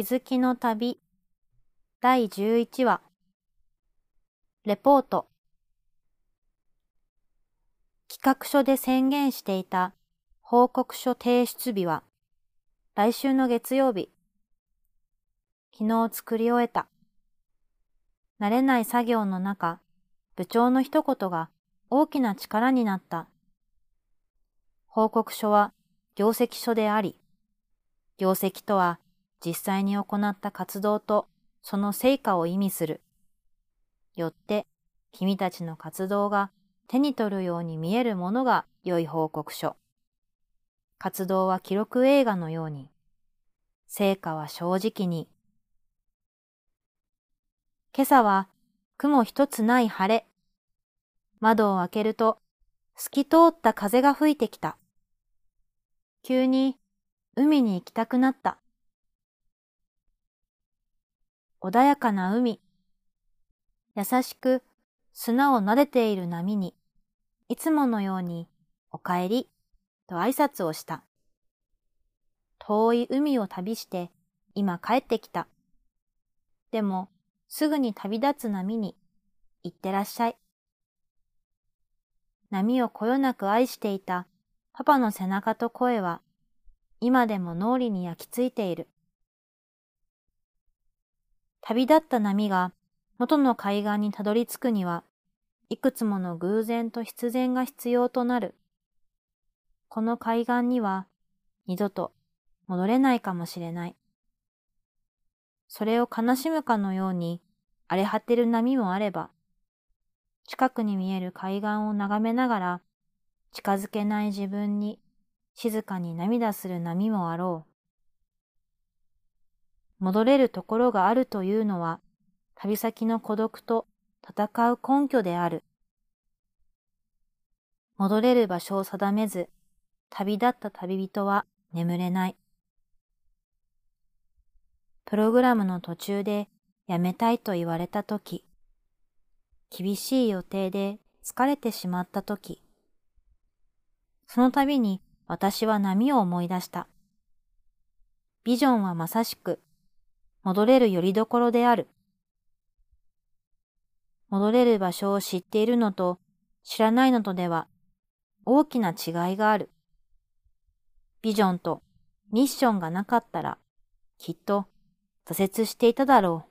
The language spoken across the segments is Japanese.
気づきの旅第11話レポート企画書で宣言していた報告書提出日は来週の月曜日。昨日作り終えた。慣れない作業の中、部長の一言が大きな力になった。報告書は業績書であり、業績とは実際に行った活動とその成果を意味する。よって君たちの活動が手に取るように見えるものが良い報告書。活動は記録映画のように、成果は正直に。今朝は雲一つない晴れ。窓を開けると透き通った風が吹いてきた。急に海に行きたくなった。穏やかな海。優しく砂を撫でている波に、いつものようにお帰りと挨拶をした。遠い海を旅して今帰ってきた。でもすぐに旅立つ波に行ってらっしゃい。波をこよなく愛していたパパの背中と声は今でも脳裏に焼き付いている。旅立った波が元の海岸にたどり着くには、いくつもの偶然と必然が必要となる。この海岸には二度と戻れないかもしれない。それを悲しむかのように荒れ果てる波もあれば、近くに見える海岸を眺めながら近づけない自分に静かに涙する波もあろう。戻れるところがあるというのは、旅先の孤独と戦う根拠である。戻れる場所を定めず、旅立った旅人は眠れない。プログラムの途中でやめたいと言われたとき、厳しい予定で疲れてしまったとき、その度に私は波を思い出した。ビジョンはまさしく、戻れる拠り所である。戻れる場所を知っているのと知らないのとでは大きな違いがある。ビジョンとミッションがなかったらきっと挫折していただろう。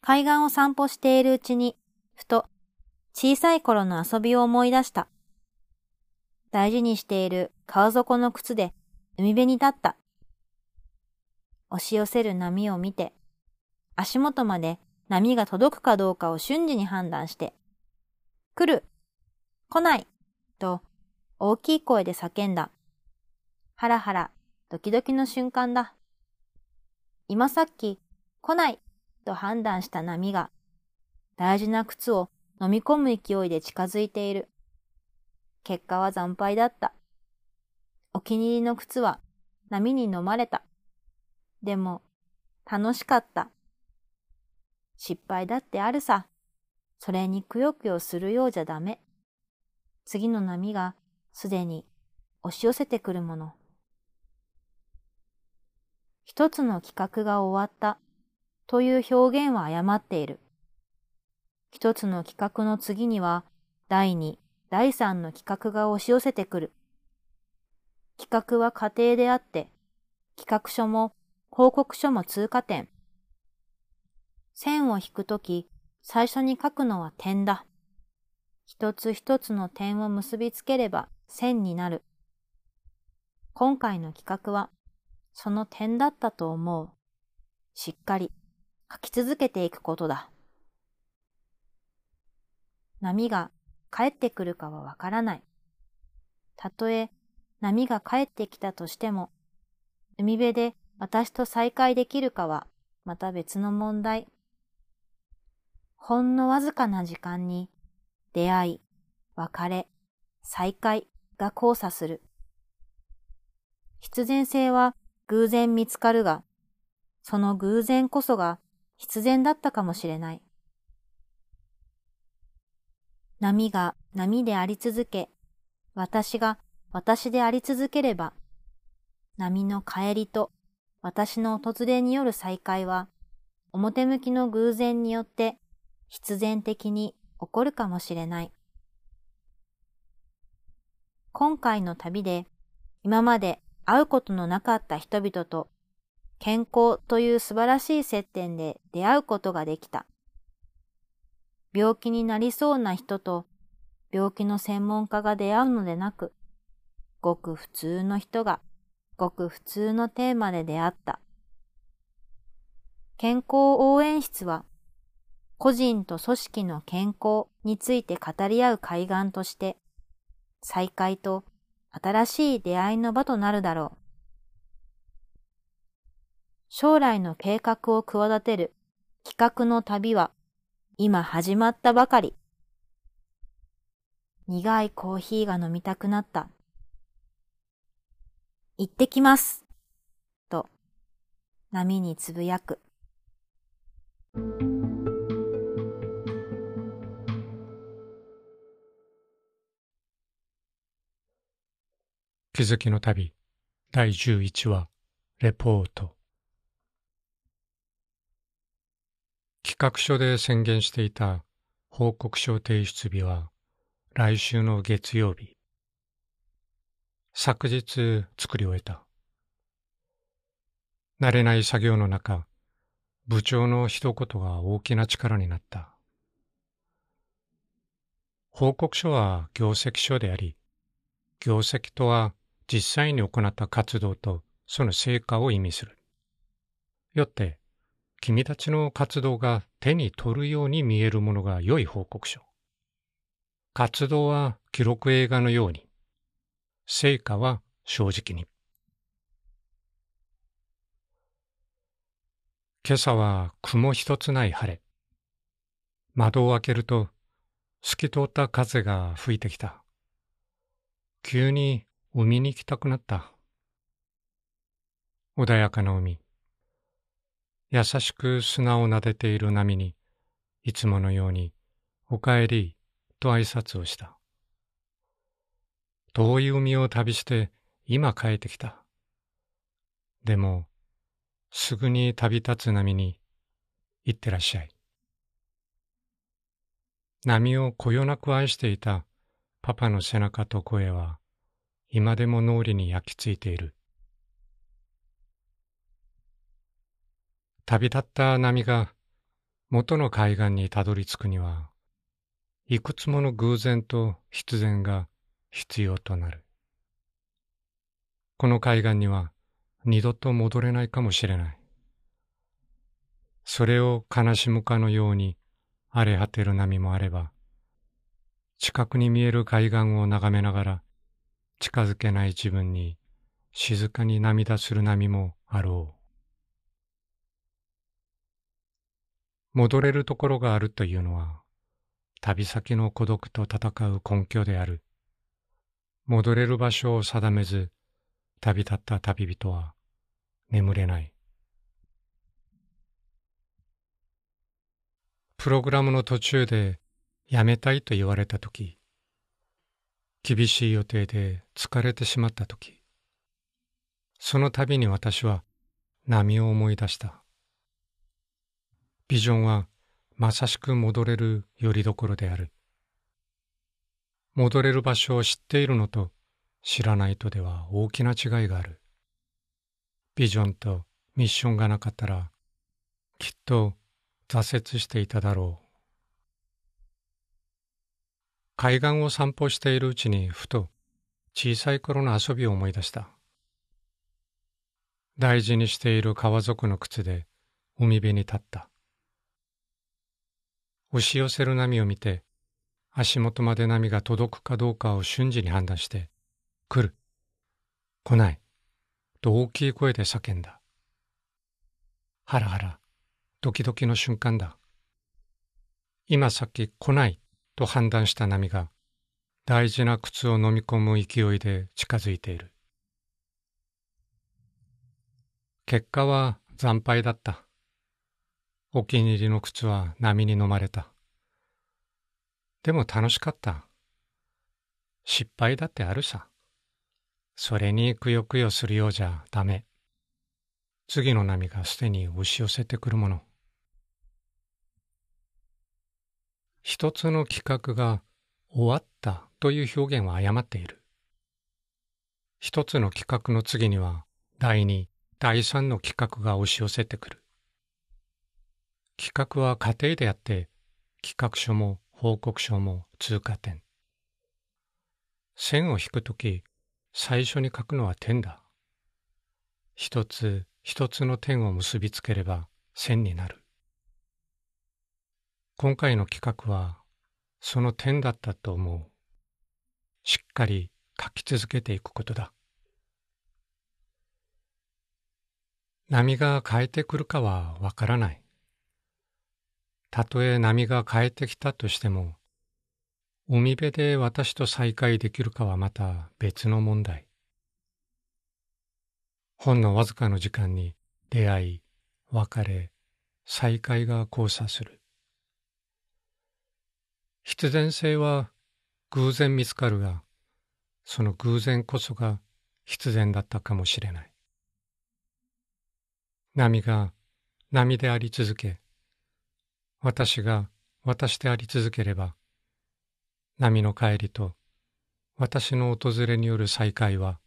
海岸を散歩しているうちに、ふと小さい頃の遊びを思い出した。大事にしている川底の靴で海辺に立った。押し寄せる波を見て、足元まで波が届くかどうかを瞬時に判断して、来る来ないと大きい声で叫んだ。ハラハラ、ドキドキの瞬間だ。今さっき来ないと判断した波が大事な靴を飲み込む勢いで近づいている。結果は惨敗だった。お気に入りの靴は波に飲まれた。でも、楽しかった。失敗だってあるさ。それにくよくよするようじゃダメ。次の波がすでに押し寄せてくるもの。一つの企画が終わったという表現は誤っている。一つの企画の次には第二、第三の企画が押し寄せてくる。企画は過程であって、企画書も報告書も通過点。線を引くとき、最初に書くのは点だ。一つ一つの点を結びつければ線になる。今回の企画は、その点だったと思う。しっかり書き続けていくことだ。波が帰ってくるかはわからない。たとえ波が帰ってきたとしても、海辺で私と再会できるかはまた別の問題。ほんのわずかな時間に出会い、別れ、再会が交差する。必然性は偶然見つかるが、その偶然こそが必然だったかもしれない。波が波であり続け、私が私であり続ければ、波の帰りと私の突然による再会は、表向きの偶然によって必然的に起こるかもしれない。今回の旅で今まで会うことのなかった人々と健康という素晴らしい接点で出会うことができた。病気になりそうな人と病気の専門家が出会うのでなく、ごく普通の人がごく普通のテーマで出会った。健康応援室は、個人と組織の健康について語り合う海岸として、再会と新しい出会いの場となるだろう。将来の計画を企てる企画の旅は今始まったばかり。苦いコーヒーが飲みたくなった。行ってきます。と、波につぶやく。気づきの旅第11話レポート企画書で宣言していた報告書提出日は来週の月曜日昨日作り終えた。慣れない作業の中、部長の一言が大きな力になった。報告書は業績書であり、業績とは実際に行った活動とその成果を意味する。よって、君たちの活動が手に取るように見えるものが良い報告書。活動は記録映画のように、成果は正直に。今朝は雲一つない晴れ。窓を開けると透き通った風が吹いてきた。急に海に行きたくなった。穏やかな海。優しく砂を撫でている波に、いつものように、おかえりと挨拶をした。遠い海を旅して今帰ってきた。でも、すぐに旅立つ波に行ってらっしゃい。波をこよなく愛していたパパの背中と声は今でも脳裏に焼き付いている。旅立った波が元の海岸にたどり着くには、いくつもの偶然と必然が必要となる。この海岸には二度と戻れないかもしれない。それを悲しむかのように荒れ果てる波もあれば、近くに見える海岸を眺めながら近づけない自分に静かに涙する波もあろう。戻れるところがあるというのは、旅先の孤独と戦う根拠である。戻れる場所を定めず旅立った旅人は眠れない。プログラムの途中でやめたいと言われたとき、厳しい予定で疲れてしまったとき、その度に私は波を思い出した。ビジョンはまさしく戻れる拠り所である。戻れる場所を知っているのと知らないとでは大きな違いがある。ビジョンとミッションがなかったらきっと挫折していただろう。海岸を散歩しているうちにふと小さい頃の遊びを思い出した。大事にしている川底の靴で海辺に立った。押し寄せる波を見て足元まで波が届くかどうかを瞬時に判断して、来る、来ない、と大きい声で叫んだ。ハラハラ、ドキドキの瞬間だ。今さっき来ないと判断した波が、大事な靴を飲み込む勢いで近づいている。結果は惨敗だった。お気に入りの靴は波に飲まれた。でも楽しかった。失敗だってあるさ。それにくよくよするようじゃダメ。次の波がすでに押し寄せてくるもの。一つの企画が終わったという表現は誤っている。一つの企画の次には第二、第三の企画が押し寄せてくる。企画は過程であって企画書も報告書も通過点。線を引くとき最初に書くのは点だ。一つ一つの点を結びつければ線になる。今回の企画はその点だったと思う。しっかり書き続けていくことだ。波が変えてくるかはわからない。たとえ波が変えてきたとしても、海辺で私と再会できるかはまた別の問題。ほんのわずかの時間に出会い、別れ、再会が交差する。必然性は偶然見つかるが、その偶然こそが必然だったかもしれない。波が波であり続け、私が私であり続ければ、波の帰りと私の訪れによる再会は、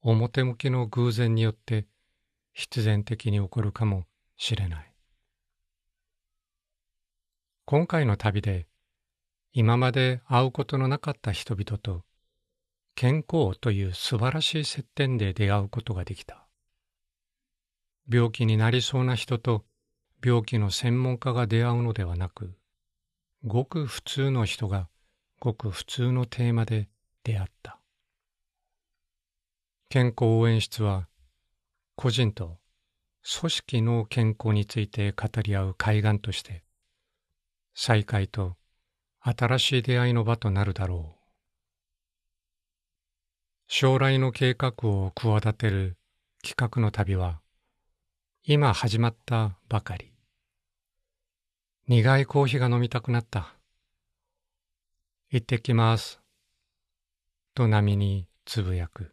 表向きの偶然によって必然的に起こるかもしれない。今回の旅で今まで会うことのなかった人々と健康という素晴らしい接点で出会うことができた。病気になりそうな人と病気の専門家が出会うのではなく、ごく普通の人がごく普通のテーマで出会った。健康応援室は個人と組織の健康について語り合う海岸として再会と新しい出会いの場となるだろう。将来の計画を企てる企画の旅は今始まったばかり。苦いコーヒーが飲みたくなった。行ってきます。と波につぶやく。